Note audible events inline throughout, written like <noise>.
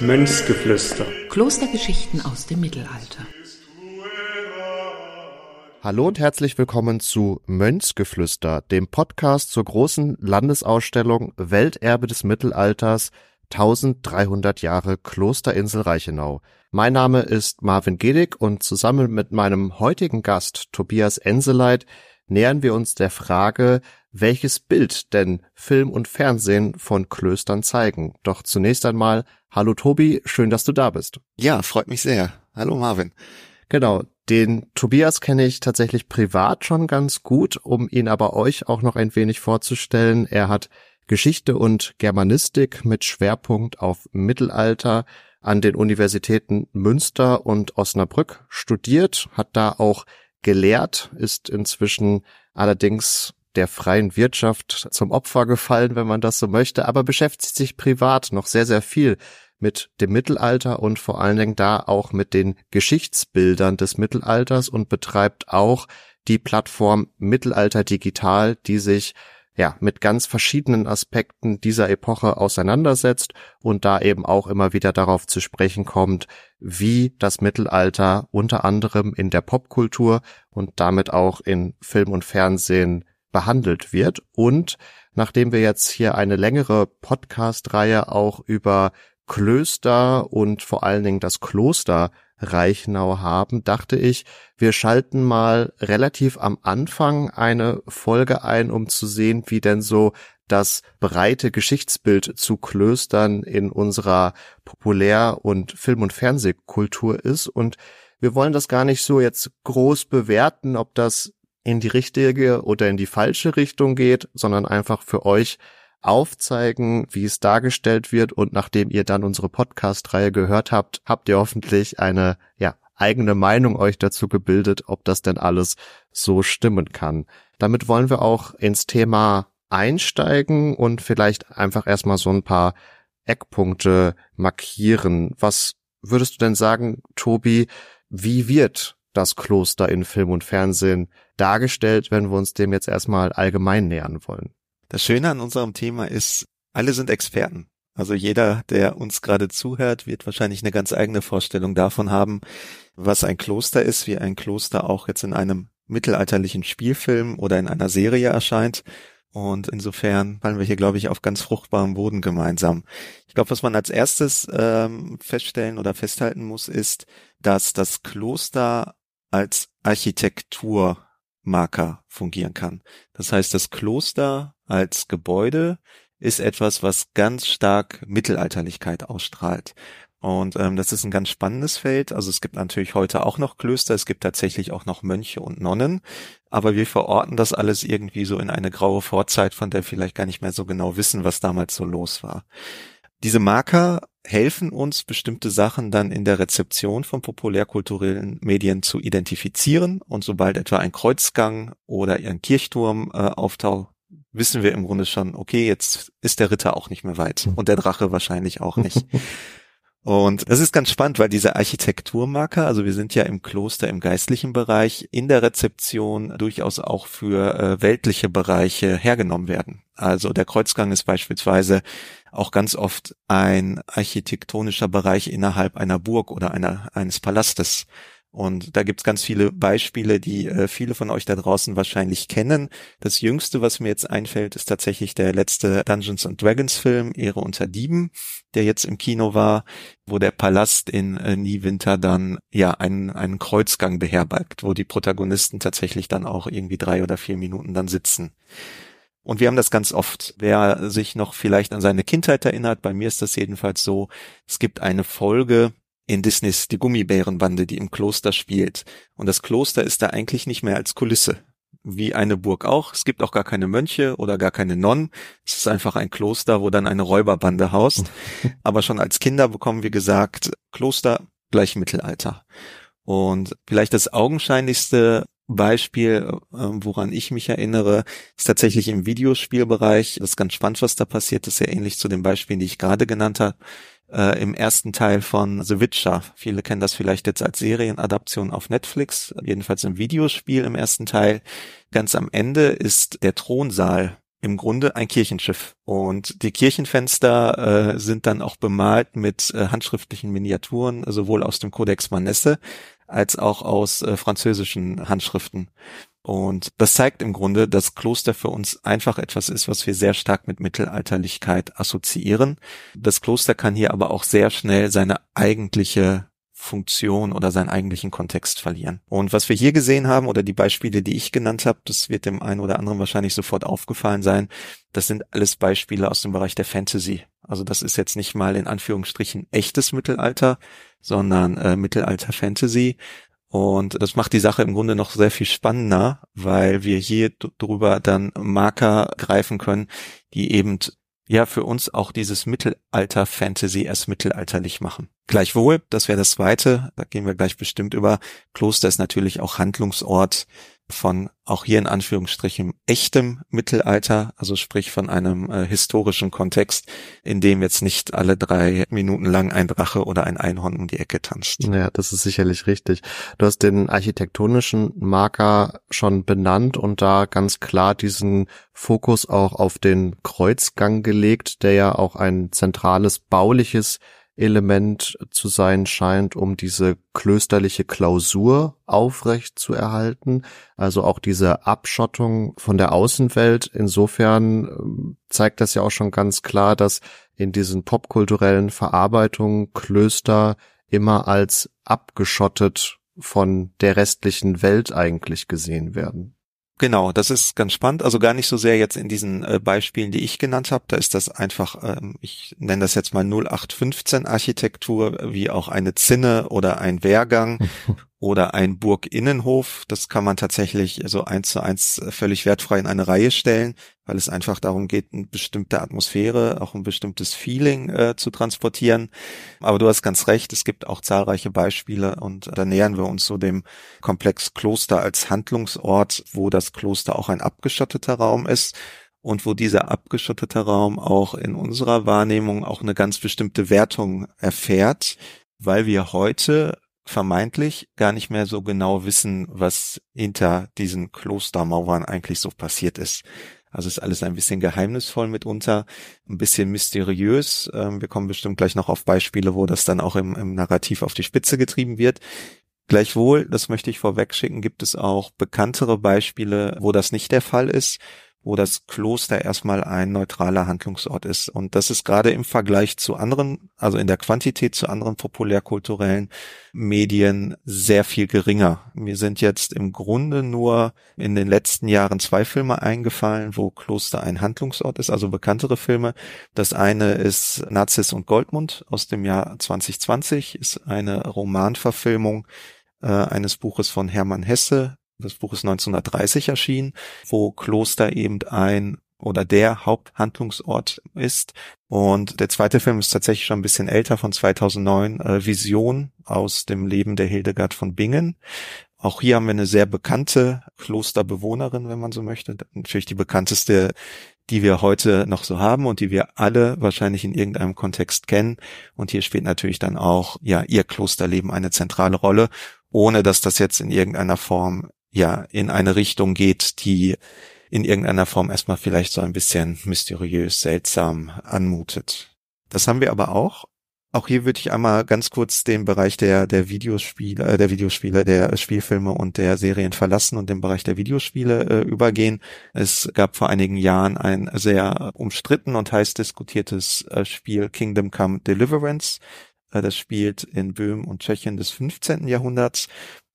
Mönchsgeflüster. Klostergeschichten aus dem Mittelalter. Hallo und herzlich willkommen zu Mönchsgeflüster, dem Podcast zur großen Landesausstellung Welterbe des Mittelalters 1300 Jahre Klosterinsel Reichenau. Mein Name ist Marvin Gedig und zusammen mit meinem heutigen Gast Tobias Enseleit nähern wir uns der Frage, welches Bild denn Film und Fernsehen von Klöstern zeigen. Doch zunächst einmal, hallo Tobi, schön, dass du da bist. Ja, freut mich sehr. Hallo Marvin. Genau, den Tobias kenne ich tatsächlich privat schon ganz gut, um ihn aber euch auch noch ein wenig vorzustellen. Er hat Geschichte und Germanistik mit Schwerpunkt auf Mittelalter an den Universitäten Münster und Osnabrück studiert, hat da auch gelehrt, ist inzwischen allerdings der freien Wirtschaft zum Opfer gefallen, wenn man das so möchte, aber beschäftigt sich privat noch sehr, sehr viel mit dem Mittelalter und vor allen Dingen da auch mit den Geschichtsbildern des Mittelalters und betreibt auch die Plattform Mittelalter Digital, die sich ja, mit ganz verschiedenen Aspekten dieser Epoche auseinandersetzt und da eben auch immer wieder darauf zu sprechen kommt, wie das Mittelalter unter anderem in der Popkultur und damit auch in Film und Fernsehen behandelt wird. Und nachdem wir jetzt hier eine längere Podcast-Reihe auch über Klöster und vor allen Dingen das Kloster Reichenau haben, dachte ich, wir schalten mal relativ am Anfang eine Folge ein, um zu sehen, wie denn so das breite Geschichtsbild zu Klöstern in unserer Populär- und Film- und Fernsehkultur ist. Und wir wollen das gar nicht so jetzt groß bewerten, ob das in die richtige oder in die falsche Richtung geht, sondern einfach für euch aufzeigen, wie es dargestellt wird und nachdem ihr dann unsere Podcast-Reihe gehört habt, habt ihr hoffentlich eine, ja, eigene Meinung euch dazu gebildet, ob das denn alles so stimmen kann. Damit wollen wir auch ins Thema einsteigen und vielleicht einfach erstmal so ein paar Eckpunkte markieren. Was würdest du denn sagen, Tobi, wie wird das Kloster in Film und Fernsehen dargestellt, wenn wir uns dem jetzt erstmal allgemein nähern wollen? Das Schöne an unserem Thema ist, alle sind Experten. Also jeder, der uns gerade zuhört, wird wahrscheinlich eine ganz eigene Vorstellung davon haben, was ein Kloster ist, wie ein Kloster auch jetzt in einem mittelalterlichen Spielfilm oder in einer Serie erscheint. Und insofern fallen wir hier, glaube ich, auf ganz fruchtbarem Boden gemeinsam. Ich glaube, was man als erstes ähm, feststellen oder festhalten muss, ist, dass das Kloster als Architekturmarker fungieren kann. Das heißt, das Kloster als Gebäude ist etwas, was ganz stark Mittelalterlichkeit ausstrahlt. Und ähm, das ist ein ganz spannendes Feld. Also es gibt natürlich heute auch noch Klöster, es gibt tatsächlich auch noch Mönche und Nonnen, aber wir verorten das alles irgendwie so in eine graue Vorzeit, von der vielleicht gar nicht mehr so genau wissen, was damals so los war. Diese Marker helfen uns, bestimmte Sachen dann in der Rezeption von populärkulturellen Medien zu identifizieren. Und sobald etwa ein Kreuzgang oder ein Kirchturm äh, auftaucht, wissen wir im Grunde schon, okay, jetzt ist der Ritter auch nicht mehr weit und der Drache wahrscheinlich auch nicht. <laughs> Und das ist ganz spannend, weil diese Architekturmarker, also wir sind ja im Kloster im geistlichen Bereich, in der Rezeption durchaus auch für äh, weltliche Bereiche hergenommen werden. Also der Kreuzgang ist beispielsweise auch ganz oft ein architektonischer Bereich innerhalb einer Burg oder einer, eines Palastes. Und da gibt's ganz viele Beispiele, die äh, viele von euch da draußen wahrscheinlich kennen. Das jüngste, was mir jetzt einfällt, ist tatsächlich der letzte Dungeons and Dragons Film, Ehre unter Dieben, der jetzt im Kino war, wo der Palast in äh, Niewinter dann ja einen, einen Kreuzgang beherbergt, wo die Protagonisten tatsächlich dann auch irgendwie drei oder vier Minuten dann sitzen. Und wir haben das ganz oft. Wer sich noch vielleicht an seine Kindheit erinnert, bei mir ist das jedenfalls so, es gibt eine Folge, in Disneys Die Gummibärenbande, die im Kloster spielt. Und das Kloster ist da eigentlich nicht mehr als Kulisse. Wie eine Burg auch. Es gibt auch gar keine Mönche oder gar keine Nonnen. Es ist einfach ein Kloster, wo dann eine Räuberbande haust. <laughs> Aber schon als Kinder bekommen wir gesagt, Kloster gleich Mittelalter. Und vielleicht das augenscheinlichste Beispiel, äh, woran ich mich erinnere, ist tatsächlich im Videospielbereich. Das ist ganz spannend, was da passiert. Das ist sehr ähnlich zu den Beispielen, die ich gerade genannt habe äh, im ersten Teil von The Witcher. Viele kennen das vielleicht jetzt als Serienadaption auf Netflix, jedenfalls im Videospiel im ersten Teil. Ganz am Ende ist der Thronsaal im Grunde ein Kirchenschiff. Und die Kirchenfenster äh, sind dann auch bemalt mit äh, handschriftlichen Miniaturen, sowohl aus dem Codex Manesse als auch aus äh, französischen Handschriften. Und das zeigt im Grunde, dass Kloster für uns einfach etwas ist, was wir sehr stark mit Mittelalterlichkeit assoziieren. Das Kloster kann hier aber auch sehr schnell seine eigentliche Funktion oder seinen eigentlichen Kontext verlieren. Und was wir hier gesehen haben oder die Beispiele, die ich genannt habe, das wird dem einen oder anderen wahrscheinlich sofort aufgefallen sein, das sind alles Beispiele aus dem Bereich der Fantasy. Also das ist jetzt nicht mal in Anführungsstrichen echtes Mittelalter, sondern äh, Mittelalter-Fantasy. Und das macht die Sache im Grunde noch sehr viel spannender, weil wir hier drüber dann Marker greifen können, die eben ja für uns auch dieses Mittelalter-Fantasy erst mittelalterlich machen. Gleichwohl, das wäre das zweite, da gehen wir gleich bestimmt über. Kloster ist natürlich auch Handlungsort von auch hier in Anführungsstrichen echtem Mittelalter, also sprich von einem äh, historischen Kontext, in dem jetzt nicht alle drei Minuten lang ein Drache oder ein Einhorn um die Ecke tanzt. Ja, das ist sicherlich richtig. Du hast den architektonischen Marker schon benannt und da ganz klar diesen Fokus auch auf den Kreuzgang gelegt, der ja auch ein zentrales bauliches Element zu sein scheint, um diese klösterliche Klausur aufrecht zu erhalten. Also auch diese Abschottung von der Außenwelt. Insofern ähm, zeigt das ja auch schon ganz klar, dass in diesen popkulturellen Verarbeitungen Klöster immer als abgeschottet von der restlichen Welt eigentlich gesehen werden. Genau, das ist ganz spannend. Also gar nicht so sehr jetzt in diesen äh, Beispielen, die ich genannt habe. Da ist das einfach, ähm, ich nenne das jetzt mal 0815 Architektur, wie auch eine Zinne oder ein Wehrgang <laughs> oder ein Burginnenhof. Das kann man tatsächlich so eins zu eins völlig wertfrei in eine Reihe stellen, weil es einfach darum geht, eine bestimmte Atmosphäre, auch ein bestimmtes Feeling äh, zu transportieren. Aber du hast ganz recht, es gibt auch zahlreiche Beispiele und da nähern wir uns so dem Komplex Kloster als Handlungsort, wo das Kloster auch ein abgeschotteter Raum ist und wo dieser abgeschottete Raum auch in unserer Wahrnehmung auch eine ganz bestimmte Wertung erfährt, weil wir heute vermeintlich gar nicht mehr so genau wissen, was hinter diesen Klostermauern eigentlich so passiert ist. Also ist alles ein bisschen geheimnisvoll mitunter, ein bisschen mysteriös. Ähm, wir kommen bestimmt gleich noch auf Beispiele, wo das dann auch im, im Narrativ auf die Spitze getrieben wird. Gleichwohl, das möchte ich vorwegschicken, gibt es auch bekanntere Beispiele, wo das nicht der Fall ist wo das Kloster erstmal ein neutraler Handlungsort ist. Und das ist gerade im Vergleich zu anderen, also in der Quantität zu anderen populärkulturellen Medien sehr viel geringer. Mir sind jetzt im Grunde nur in den letzten Jahren zwei Filme eingefallen, wo Kloster ein Handlungsort ist, also bekanntere Filme. Das eine ist Nazis und Goldmund aus dem Jahr 2020, ist eine Romanverfilmung äh, eines Buches von Hermann Hesse, das Buch ist 1930 erschienen, wo Kloster eben ein oder der Haupthandlungsort ist. Und der zweite Film ist tatsächlich schon ein bisschen älter, von 2009, äh, Vision aus dem Leben der Hildegard von Bingen. Auch hier haben wir eine sehr bekannte Klosterbewohnerin, wenn man so möchte. Natürlich die bekannteste, die wir heute noch so haben und die wir alle wahrscheinlich in irgendeinem Kontext kennen. Und hier spielt natürlich dann auch, ja, ihr Klosterleben eine zentrale Rolle, ohne dass das jetzt in irgendeiner Form ja in eine Richtung geht, die in irgendeiner Form erstmal vielleicht so ein bisschen mysteriös, seltsam anmutet. Das haben wir aber auch. Auch hier würde ich einmal ganz kurz den Bereich der, der Videospiele, äh, der Videospiele, der Spielfilme und der Serien verlassen und den Bereich der Videospiele äh, übergehen. Es gab vor einigen Jahren ein sehr umstritten und heiß diskutiertes äh, Spiel Kingdom Come Deliverance. Äh, das spielt in Böhmen und Tschechien des 15. Jahrhunderts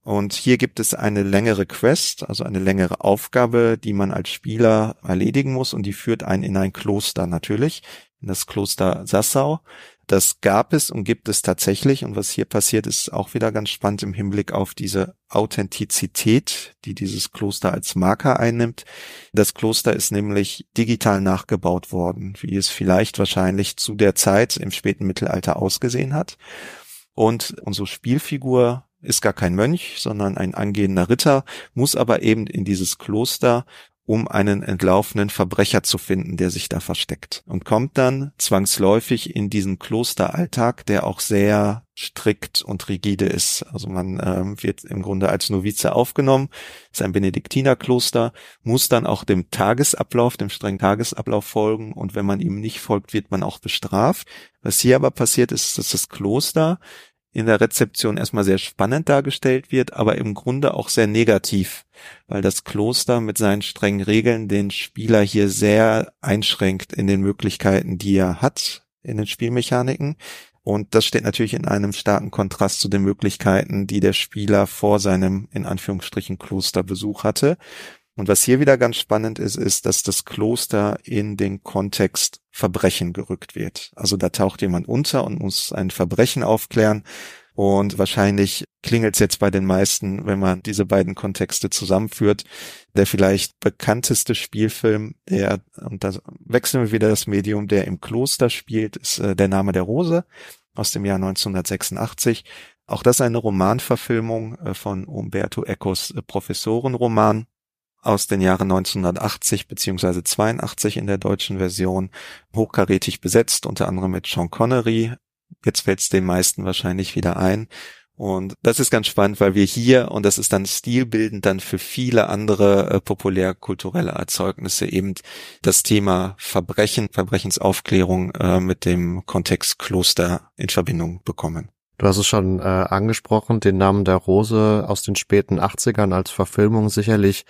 und hier gibt es eine längere Quest, also eine längere Aufgabe, die man als Spieler erledigen muss und die führt einen in ein Kloster natürlich, in das Kloster Sassau. Das gab es und gibt es tatsächlich und was hier passiert ist auch wieder ganz spannend im Hinblick auf diese Authentizität, die dieses Kloster als Marker einnimmt. Das Kloster ist nämlich digital nachgebaut worden, wie es vielleicht wahrscheinlich zu der Zeit im späten Mittelalter ausgesehen hat. Und unsere Spielfigur ist gar kein Mönch, sondern ein angehender Ritter, muss aber eben in dieses Kloster, um einen entlaufenen Verbrecher zu finden, der sich da versteckt und kommt dann zwangsläufig in diesen Klosteralltag, der auch sehr strikt und rigide ist. Also man ähm, wird im Grunde als Novize aufgenommen, ist ein Benediktinerkloster, muss dann auch dem Tagesablauf, dem strengen Tagesablauf folgen und wenn man ihm nicht folgt, wird man auch bestraft. Was hier aber passiert ist, dass das Kloster in der Rezeption erstmal sehr spannend dargestellt wird, aber im Grunde auch sehr negativ, weil das Kloster mit seinen strengen Regeln den Spieler hier sehr einschränkt in den Möglichkeiten, die er hat in den Spielmechaniken. Und das steht natürlich in einem starken Kontrast zu den Möglichkeiten, die der Spieler vor seinem, in Anführungsstrichen, Klosterbesuch hatte. Und was hier wieder ganz spannend ist, ist, dass das Kloster in den Kontext Verbrechen gerückt wird. Also da taucht jemand unter und muss ein Verbrechen aufklären. Und wahrscheinlich klingelt es jetzt bei den meisten, wenn man diese beiden Kontexte zusammenführt. Der vielleicht bekannteste Spielfilm, der, und da wechseln wir wieder das Medium, der im Kloster spielt, ist äh, Der Name der Rose aus dem Jahr 1986. Auch das eine Romanverfilmung äh, von Umberto Ecos äh, Professorenroman aus den Jahren 1980 beziehungsweise 82 in der deutschen Version hochkarätig besetzt, unter anderem mit Sean Connery. Jetzt fällt es den meisten wahrscheinlich wieder ein. Und das ist ganz spannend, weil wir hier, und das ist dann stilbildend dann für viele andere äh, populärkulturelle Erzeugnisse eben das Thema Verbrechen, Verbrechensaufklärung äh, mit dem Kontext Kloster in Verbindung bekommen. Du hast es schon äh, angesprochen, den Namen der Rose aus den späten 80ern als Verfilmung sicherlich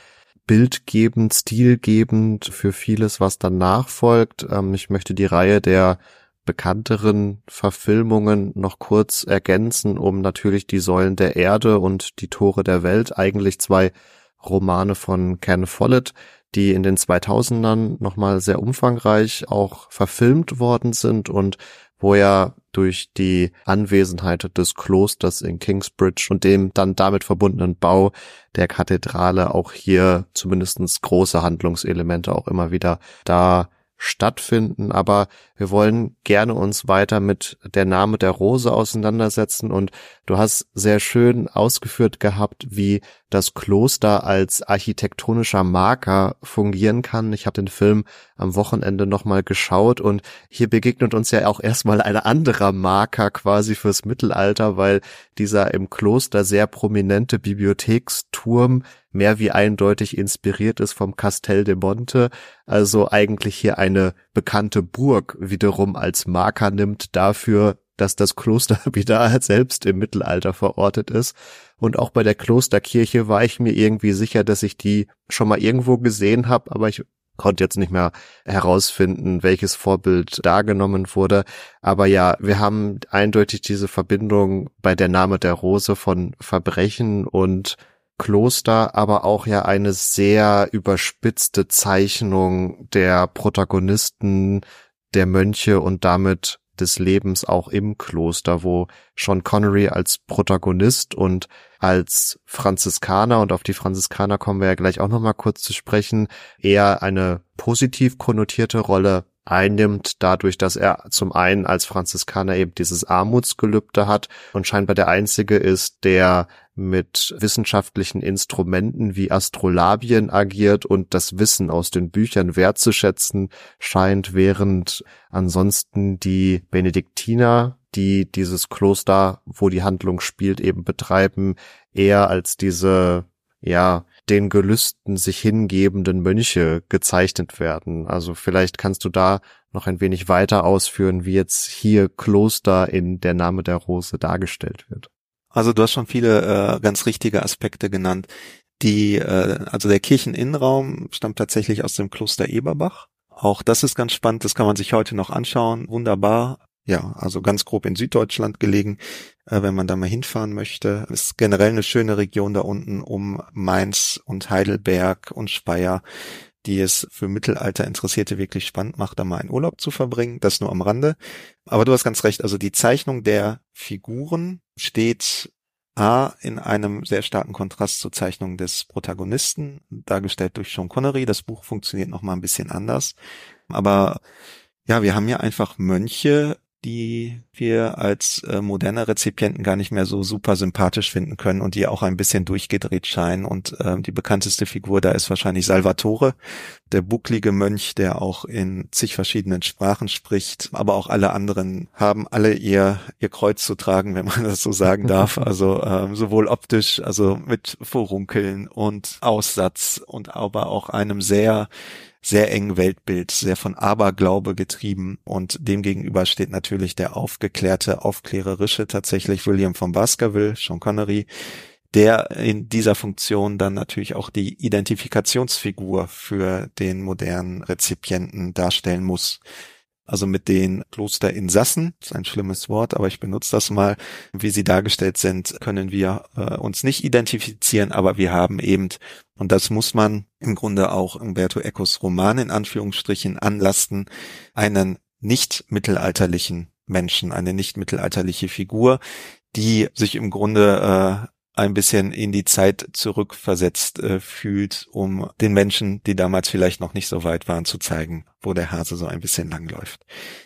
bildgebend, stilgebend für vieles, was danach folgt. Ähm, ich möchte die Reihe der bekannteren Verfilmungen noch kurz ergänzen, um natürlich die Säulen der Erde und die Tore der Welt, eigentlich zwei Romane von Ken Follett, die in den 2000ern nochmal sehr umfangreich auch verfilmt worden sind und wo er durch die Anwesenheit des Klosters in Kingsbridge und dem dann damit verbundenen Bau der Kathedrale auch hier zumindestens große Handlungselemente auch immer wieder da stattfinden, aber wir wollen gerne uns weiter mit der Name der Rose auseinandersetzen und du hast sehr schön ausgeführt gehabt, wie das Kloster als architektonischer Marker fungieren kann. Ich habe den Film am Wochenende nochmal geschaut und hier begegnet uns ja auch erstmal ein anderer Marker quasi fürs Mittelalter, weil dieser im Kloster sehr prominente Bibliotheksturm mehr wie eindeutig inspiriert ist vom Castel de Monte, also eigentlich hier eine bekannte Burg wiederum als Marker nimmt dafür, dass das Kloster <laughs> wieder selbst im Mittelalter verortet ist. Und auch bei der Klosterkirche war ich mir irgendwie sicher, dass ich die schon mal irgendwo gesehen habe, aber ich konnte jetzt nicht mehr herausfinden, welches Vorbild da genommen wurde. Aber ja, wir haben eindeutig diese Verbindung bei der Name der Rose von Verbrechen und Kloster, aber auch ja eine sehr überspitzte Zeichnung der Protagonisten, der Mönche und damit des Lebens auch im Kloster, wo Sean Connery als Protagonist und als Franziskaner, und auf die Franziskaner kommen wir ja gleich auch nochmal kurz zu sprechen, eher eine positiv konnotierte Rolle einnimmt, dadurch, dass er zum einen als Franziskaner eben dieses Armutsgelübde hat und scheinbar der einzige ist, der mit wissenschaftlichen Instrumenten wie Astrolabien agiert und das Wissen aus den Büchern wertzuschätzen scheint, während ansonsten die Benediktiner, die dieses Kloster, wo die Handlung spielt, eben betreiben, eher als diese, ja, den Gelüsten sich hingebenden Mönche gezeichnet werden. Also vielleicht kannst du da noch ein wenig weiter ausführen, wie jetzt hier Kloster in der Name der Rose dargestellt wird. Also du hast schon viele äh, ganz richtige Aspekte genannt. Die, äh, also der Kircheninnenraum stammt tatsächlich aus dem Kloster Eberbach. Auch das ist ganz spannend, das kann man sich heute noch anschauen. Wunderbar. Ja, also ganz grob in Süddeutschland gelegen, äh, wenn man da mal hinfahren möchte. Ist generell eine schöne Region da unten um Mainz und Heidelberg und Speyer die es für Mittelalter Interessierte wirklich spannend macht, da mal einen Urlaub zu verbringen. Das nur am Rande. Aber du hast ganz recht. Also die Zeichnung der Figuren steht A in einem sehr starken Kontrast zur Zeichnung des Protagonisten, dargestellt durch Sean Connery. Das Buch funktioniert noch mal ein bisschen anders. Aber ja, wir haben ja einfach Mönche, die wir als äh, moderne Rezipienten gar nicht mehr so super sympathisch finden können und die auch ein bisschen durchgedreht scheinen. Und äh, die bekannteste Figur da ist wahrscheinlich Salvatore, der bucklige Mönch, der auch in zig verschiedenen Sprachen spricht. Aber auch alle anderen haben alle ihr, ihr Kreuz zu tragen, wenn man das so sagen <laughs> darf. Also ähm, sowohl optisch, also mit Furunkeln und Aussatz und aber auch einem sehr sehr engen Weltbild, sehr von Aberglaube getrieben und demgegenüber steht natürlich der aufgeklärte, aufklärerische tatsächlich William von Baskerville, Sean Connery, der in dieser Funktion dann natürlich auch die Identifikationsfigur für den modernen Rezipienten darstellen muss also mit den Klosterinsassen, ist ein schlimmes Wort, aber ich benutze das mal, wie sie dargestellt sind, können wir äh, uns nicht identifizieren, aber wir haben eben, und das muss man im Grunde auch Umberto Ecos Roman in Anführungsstrichen anlasten, einen nicht mittelalterlichen Menschen, eine nicht mittelalterliche Figur, die sich im Grunde äh, ein bisschen in die Zeit zurückversetzt äh, fühlt, um den Menschen, die damals vielleicht noch nicht so weit waren, zu zeigen, wo der Hase so ein bisschen langläuft.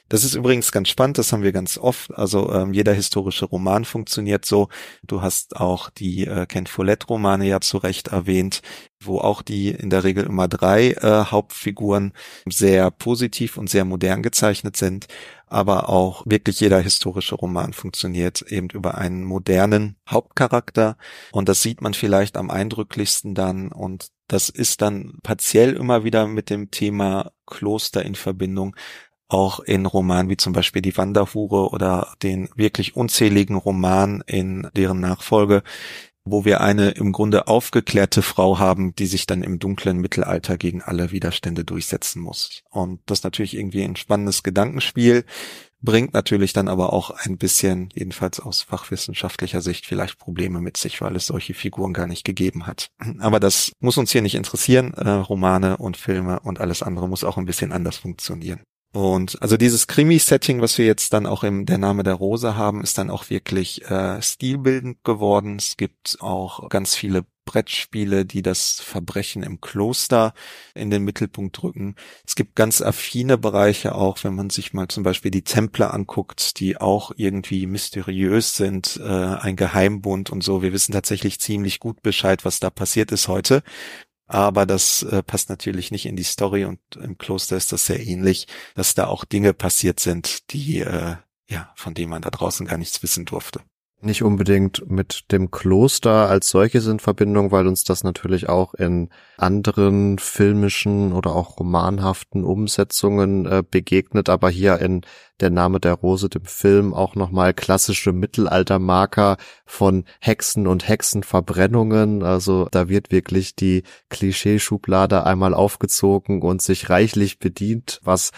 Das ist übrigens ganz spannend, das haben wir ganz oft. Also ähm, jeder historische Roman funktioniert so. Du hast auch die äh, Ken Follett-Romane ja zu Recht erwähnt, wo auch die in der Regel immer drei äh, Hauptfiguren sehr positiv und sehr modern gezeichnet sind aber auch wirklich jeder historische Roman funktioniert eben über einen modernen Hauptcharakter. Und das sieht man vielleicht am eindrücklichsten dann. Und das ist dann partiell immer wieder mit dem Thema Kloster in Verbindung, auch in Romanen wie zum Beispiel Die Wanderhure oder den wirklich unzähligen Romanen in deren Nachfolge, wo wir eine im Grunde aufgeklärte Frau haben, die sich dann im dunklen Mittelalter gegen alle Widerstände durchsetzen muss. Und das natürlich irgendwie ein spannendes Gedankenspiel, bringt natürlich dann aber auch ein bisschen, jedenfalls aus fachwissenschaftlicher Sicht, vielleicht Probleme mit sich, weil es solche Figuren gar nicht gegeben hat. Aber das muss uns hier nicht interessieren. Äh, Romane und Filme und alles andere muss auch ein bisschen anders funktionieren. Und also dieses Krimi-Setting, was wir jetzt dann auch im Der Name der Rose haben, ist dann auch wirklich äh, stilbildend geworden. Es gibt auch ganz viele Brettspiele, die das Verbrechen im Kloster in den Mittelpunkt drücken. Es gibt ganz affine Bereiche auch, wenn man sich mal zum Beispiel die Templer anguckt, die auch irgendwie mysteriös sind, äh, ein Geheimbund und so. Wir wissen tatsächlich ziemlich gut Bescheid, was da passiert ist heute. Aber das äh, passt natürlich nicht in die Story und im Kloster ist das sehr ähnlich, dass da auch Dinge passiert sind, die äh, ja, von denen man da draußen gar nichts wissen durfte nicht unbedingt mit dem Kloster als solches in Verbindung, weil uns das natürlich auch in anderen filmischen oder auch romanhaften Umsetzungen äh, begegnet, aber hier in Der Name der Rose, dem Film, auch nochmal klassische Mittelaltermarker von Hexen und Hexenverbrennungen. Also da wird wirklich die Klischeeschublade einmal aufgezogen und sich reichlich bedient, was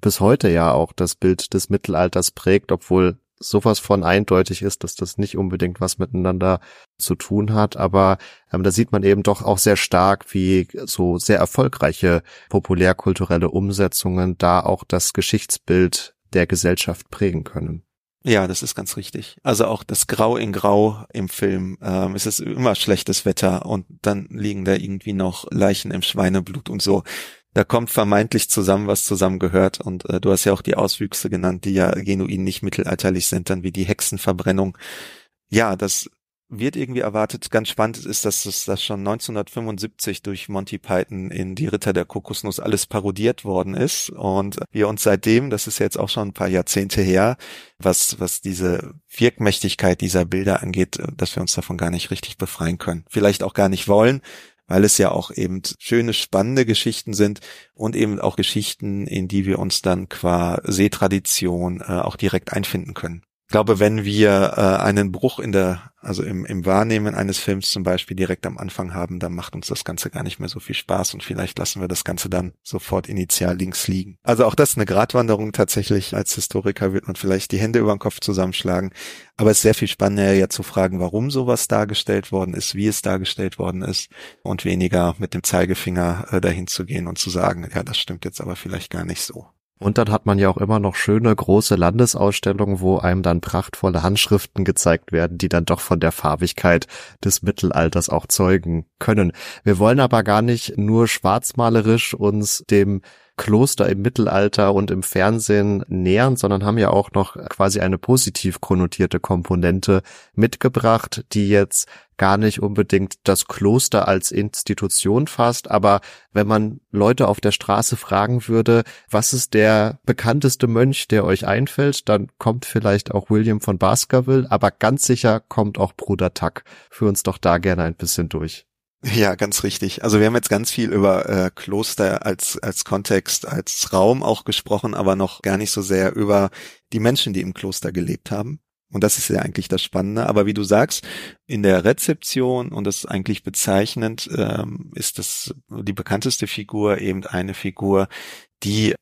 bis heute ja auch das Bild des Mittelalters prägt, obwohl sowas von eindeutig ist, dass das nicht unbedingt was miteinander zu tun hat. Aber ähm, da sieht man eben doch auch sehr stark, wie so sehr erfolgreiche populärkulturelle Umsetzungen da auch das Geschichtsbild der Gesellschaft prägen können. Ja, das ist ganz richtig. Also auch das Grau in Grau im Film. Ähm, es ist immer schlechtes Wetter und dann liegen da irgendwie noch Leichen im Schweineblut und so da kommt vermeintlich zusammen, was zusammengehört. Und äh, du hast ja auch die Auswüchse genannt, die ja genuin nicht mittelalterlich sind, dann wie die Hexenverbrennung. Ja, das wird irgendwie erwartet. Ganz spannend ist, dass das, das schon 1975 durch Monty Python in Die Ritter der Kokosnuss alles parodiert worden ist und wir uns seitdem, das ist jetzt auch schon ein paar Jahrzehnte her, was, was diese Wirkmächtigkeit dieser Bilder angeht, dass wir uns davon gar nicht richtig befreien können. Vielleicht auch gar nicht wollen, weil es ja auch eben schöne, spannende Geschichten sind und eben auch Geschichten, in die wir uns dann qua Seetradition äh, auch direkt einfinden können. Ich glaube, wenn wir äh, einen Bruch in der, also im, im Wahrnehmen eines Films zum Beispiel direkt am Anfang haben, dann macht uns das Ganze gar nicht mehr so viel Spaß und vielleicht lassen wir das Ganze dann sofort initial links liegen. Also auch das ist eine Gratwanderung tatsächlich. Als Historiker wird man vielleicht die Hände über den Kopf zusammenschlagen. Aber es ist sehr viel spannender ja zu fragen, warum sowas dargestellt worden ist, wie es dargestellt worden ist und weniger mit dem Zeigefinger äh, dahin zu gehen und zu sagen, ja, das stimmt jetzt aber vielleicht gar nicht so. Und dann hat man ja auch immer noch schöne große Landesausstellungen, wo einem dann prachtvolle Handschriften gezeigt werden, die dann doch von der Farbigkeit des Mittelalters auch zeugen können. Wir wollen aber gar nicht nur schwarzmalerisch uns dem Kloster im Mittelalter und im Fernsehen nähern, sondern haben ja auch noch quasi eine positiv konnotierte Komponente mitgebracht, die jetzt gar nicht unbedingt das Kloster als Institution fasst, aber wenn man Leute auf der Straße fragen würde, was ist der bekannteste Mönch, der euch einfällt, dann kommt vielleicht auch William von Baskerville, aber ganz sicher kommt auch Bruder Tuck. Führ uns doch da gerne ein bisschen durch. Ja, ganz richtig. Also wir haben jetzt ganz viel über äh, Kloster als als Kontext, als Raum auch gesprochen, aber noch gar nicht so sehr über die Menschen, die im Kloster gelebt haben. Und das ist ja eigentlich das Spannende. Aber wie du sagst, in der Rezeption, und das ist eigentlich bezeichnend, ähm, ist das die bekannteste Figur eben eine Figur, die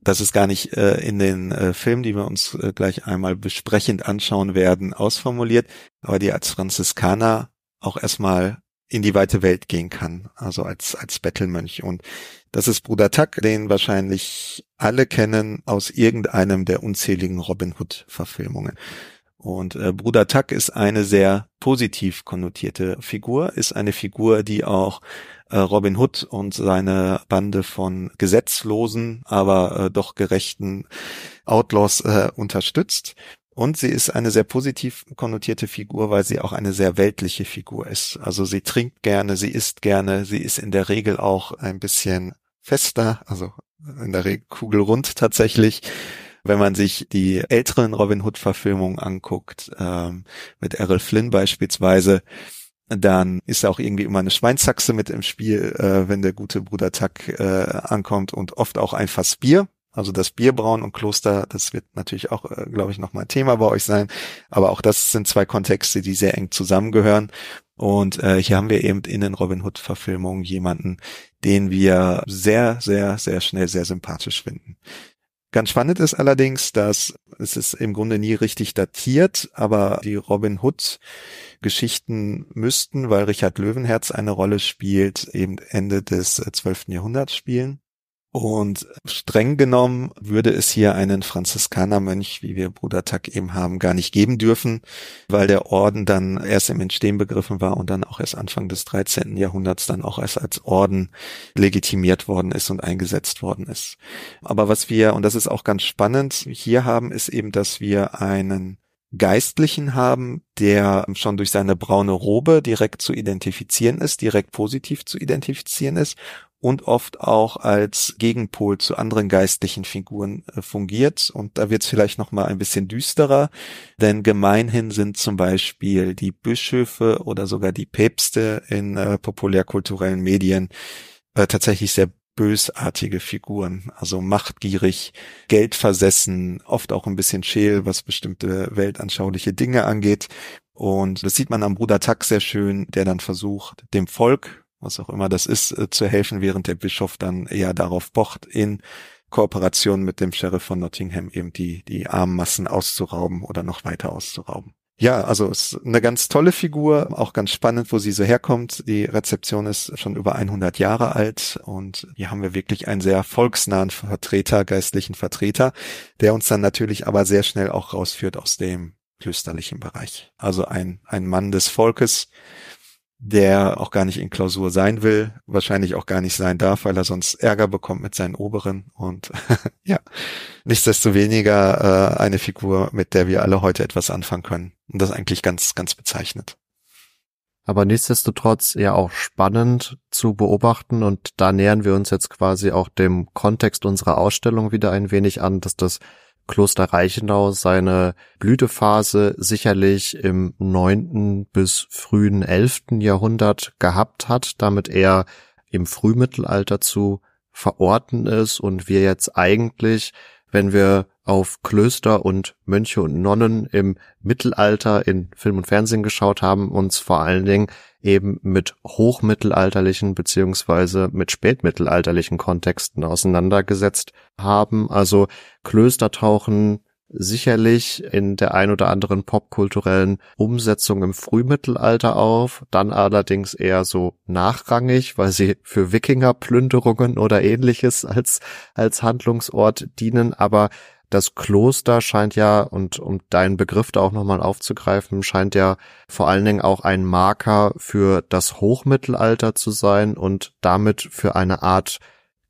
das ist gar nicht äh, in den äh, Filmen, die wir uns äh, gleich einmal besprechend anschauen werden, ausformuliert, aber die als Franziskaner auch erstmal in die weite Welt gehen kann, also als, als Bettelmönch. Und das ist Bruder Tuck, den wahrscheinlich alle kennen aus irgendeinem der unzähligen Robin Hood Verfilmungen. Und äh, Bruder Tuck ist eine sehr positiv konnotierte Figur, ist eine Figur, die auch äh, Robin Hood und seine Bande von gesetzlosen, aber äh, doch gerechten Outlaws äh, unterstützt. Und sie ist eine sehr positiv konnotierte Figur, weil sie auch eine sehr weltliche Figur ist. Also sie trinkt gerne, sie isst gerne, sie ist in der Regel auch ein bisschen fester, also in der Regel kugelrund tatsächlich. Wenn man sich die älteren Robin Hood Verfilmungen anguckt, ähm, mit Errol Flynn beispielsweise, dann ist auch irgendwie immer eine Schweinsachse mit im Spiel, äh, wenn der gute Bruder Tuck äh, ankommt und oft auch ein Fass Bier. Also das Bierbrauen und Kloster, das wird natürlich auch, äh, glaube ich, nochmal Thema bei euch sein. Aber auch das sind zwei Kontexte, die sehr eng zusammengehören. Und äh, hier haben wir eben in den Robin Hood Verfilmungen jemanden, den wir sehr, sehr, sehr schnell sehr sympathisch finden. Ganz spannend ist allerdings, dass es ist im Grunde nie richtig datiert, aber die Robin Hood Geschichten müssten, weil Richard Löwenherz eine Rolle spielt, eben Ende des 12. Äh, Jahrhunderts spielen. Und streng genommen würde es hier einen Franziskanermönch, wie wir Bruder Tuck eben haben, gar nicht geben dürfen, weil der Orden dann erst im Entstehen begriffen war und dann auch erst Anfang des 13. Jahrhunderts dann auch erst als Orden legitimiert worden ist und eingesetzt worden ist. Aber was wir, und das ist auch ganz spannend, hier haben, ist eben, dass wir einen Geistlichen haben, der schon durch seine braune Robe direkt zu identifizieren ist, direkt positiv zu identifizieren ist und oft auch als Gegenpol zu anderen geistlichen Figuren äh, fungiert. Und da wird es vielleicht noch mal ein bisschen düsterer, denn gemeinhin sind zum Beispiel die Bischöfe oder sogar die Päpste in äh, populärkulturellen Medien äh, tatsächlich sehr bösartige Figuren, also machtgierig, geldversessen, oft auch ein bisschen scheel, was bestimmte weltanschauliche Dinge angeht. Und das sieht man am Bruder Tuck sehr schön, der dann versucht, dem Volk was auch immer das ist, äh, zu helfen, während der Bischof dann eher darauf pocht, in Kooperation mit dem Sheriff von Nottingham eben die, die armen Massen auszurauben oder noch weiter auszurauben. Ja, also ist eine ganz tolle Figur, auch ganz spannend, wo sie so herkommt. Die Rezeption ist schon über 100 Jahre alt und hier haben wir wirklich einen sehr volksnahen Vertreter, geistlichen Vertreter, der uns dann natürlich aber sehr schnell auch rausführt aus dem klösterlichen Bereich. Also ein, ein Mann des Volkes, der auch gar nicht in Klausur sein will, wahrscheinlich auch gar nicht sein darf, weil er sonst Ärger bekommt mit seinen Oberen. Und <laughs> ja, nichtsdestoweniger äh, eine Figur, mit der wir alle heute etwas anfangen können. Und das eigentlich ganz, ganz bezeichnet. Aber nichtsdestotrotz ja auch spannend zu beobachten. Und da nähern wir uns jetzt quasi auch dem Kontext unserer Ausstellung wieder ein wenig an, dass das Kloster Reichenau seine Blütephase sicherlich im neunten bis frühen elften Jahrhundert gehabt hat, damit er im Frühmittelalter zu verorten ist und wir jetzt eigentlich, wenn wir auf Klöster und Mönche und Nonnen im Mittelalter in Film und Fernsehen geschaut haben, uns vor allen Dingen eben mit hochmittelalterlichen beziehungsweise mit spätmittelalterlichen Kontexten auseinandergesetzt haben. Also Klöster tauchen sicherlich in der ein oder anderen popkulturellen Umsetzung im Frühmittelalter auf, dann allerdings eher so nachrangig, weil sie für Wikingerplünderungen oder ähnliches als, als Handlungsort dienen, aber das Kloster scheint ja, und um deinen Begriff da auch nochmal aufzugreifen, scheint ja vor allen Dingen auch ein Marker für das Hochmittelalter zu sein und damit für eine Art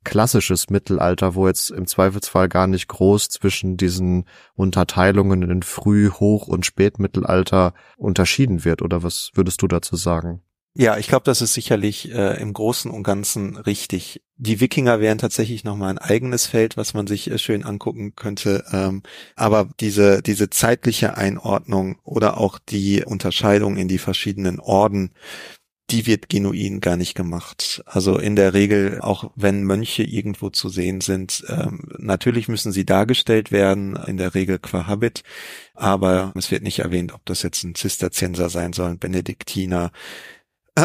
klassisches Mittelalter, wo jetzt im Zweifelsfall gar nicht groß zwischen diesen Unterteilungen in Früh-, Hoch- und Spätmittelalter unterschieden wird. Oder was würdest du dazu sagen? Ja, ich glaube, das ist sicherlich äh, im Großen und Ganzen richtig. Die Wikinger wären tatsächlich nochmal ein eigenes Feld, was man sich äh, schön angucken könnte. Ähm, aber diese, diese zeitliche Einordnung oder auch die Unterscheidung in die verschiedenen Orden, die wird genuin gar nicht gemacht. Also in der Regel, auch wenn Mönche irgendwo zu sehen sind, ähm, natürlich müssen sie dargestellt werden, in der Regel qua Habit, aber es wird nicht erwähnt, ob das jetzt ein Zisterzienser sein soll, ein Benediktiner,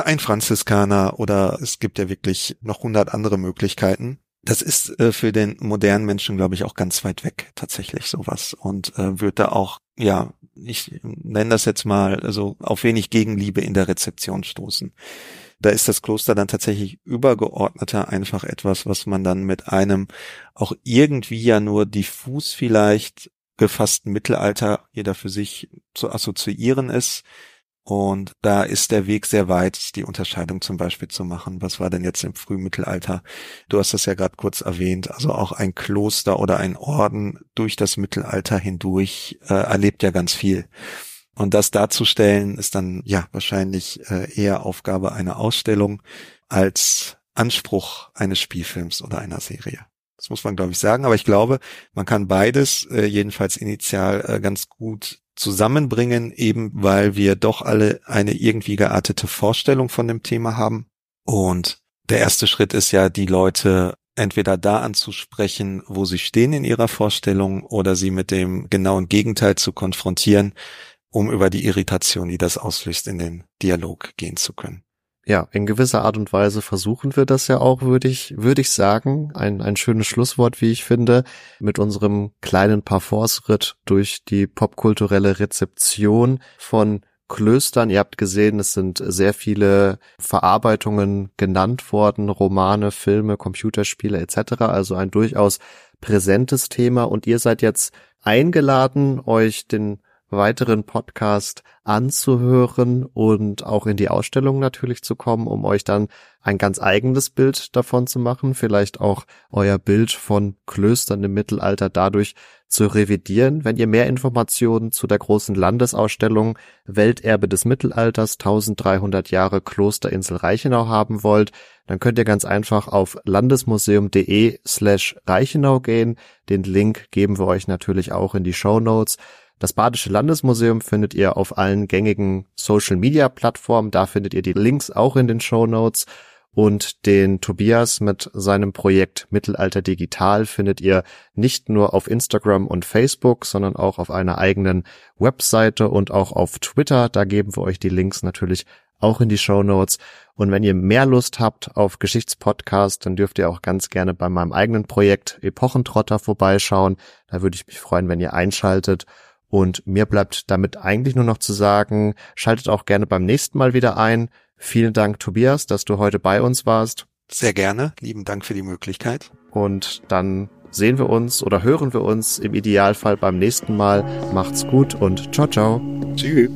ein Franziskaner oder es gibt ja wirklich noch hundert andere Möglichkeiten. Das ist äh, für den modernen Menschen, glaube ich, auch ganz weit weg tatsächlich sowas und äh, wird da auch, ja, ich nenne das jetzt mal, also auf wenig Gegenliebe in der Rezeption stoßen. Da ist das Kloster dann tatsächlich übergeordneter einfach etwas, was man dann mit einem auch irgendwie ja nur diffus vielleicht gefassten Mittelalter jeder für sich zu assoziieren ist und da ist der Weg sehr weit, die Unterscheidung zum Beispiel zu machen. Was war denn jetzt im Frühmittelalter? Du hast das ja gerade kurz erwähnt. Also auch ein Kloster oder ein Orden durch das Mittelalter hindurch äh, erlebt ja ganz viel. Und das darzustellen ist dann ja wahrscheinlich äh, eher Aufgabe einer Ausstellung als Anspruch eines Spielfilms oder einer Serie. Das muss man, glaube ich, sagen. Aber ich glaube, man kann beides äh, jedenfalls initial äh, ganz gut zusammenbringen, eben weil wir doch alle eine irgendwie geartete Vorstellung von dem Thema haben. Und der erste Schritt ist ja, die Leute entweder da anzusprechen, wo sie stehen in ihrer Vorstellung, oder sie mit dem genauen Gegenteil zu konfrontieren, um über die Irritation, die das auslöst, in den Dialog gehen zu können ja, in gewisser Art und Weise versuchen wir das ja auch, würde ich, würde ich sagen. Ein, ein schönes Schlusswort, wie ich finde, mit unserem kleinen Parforce-Ritt durch die popkulturelle Rezeption von Klöstern. Ihr habt gesehen, es sind sehr viele Verarbeitungen genannt worden, Romane, Filme, Computerspiele etc. Also ein durchaus präsentes Thema und ihr seid jetzt eingeladen, euch den weiteren Podcast anzuhören und auch in die Ausstellung natürlich zu kommen, um euch dann ein ganz eigenes Bild davon zu machen, vielleicht auch euer Bild von Klöstern im Mittelalter dadurch zu revidieren. Wenn ihr mehr Informationen zu der großen Landesausstellung Welterbe des Mittelalters 1300 Jahre Klosterinsel Reichenau haben wollt, dann könnt ihr ganz einfach auf landesmuseum.de slash Reichenau gehen. Den Link geben wir euch natürlich auch in die Show Notes. Das Badische Landesmuseum findet ihr auf allen gängigen Social Media Plattformen. Da findet ihr die Links auch in den Show Notes. Und den Tobias mit seinem Projekt Mittelalter Digital findet ihr nicht nur auf Instagram und Facebook, sondern auch auf einer eigenen Webseite und auch auf Twitter. Da geben wir euch die Links natürlich auch in die Show Notes. Und wenn ihr mehr Lust habt auf Geschichtspodcast, dann dürft ihr auch ganz gerne bei meinem eigenen Projekt Epochentrotter vorbeischauen. Da würde ich mich freuen, wenn ihr einschaltet. Und mir bleibt damit eigentlich nur noch zu sagen, schaltet auch gerne beim nächsten Mal wieder ein. Vielen Dank, Tobias, dass du heute bei uns warst. Sehr gerne. Lieben Dank für die Möglichkeit. Und dann sehen wir uns oder hören wir uns im Idealfall beim nächsten Mal. Macht's gut und ciao, ciao. Tschüss.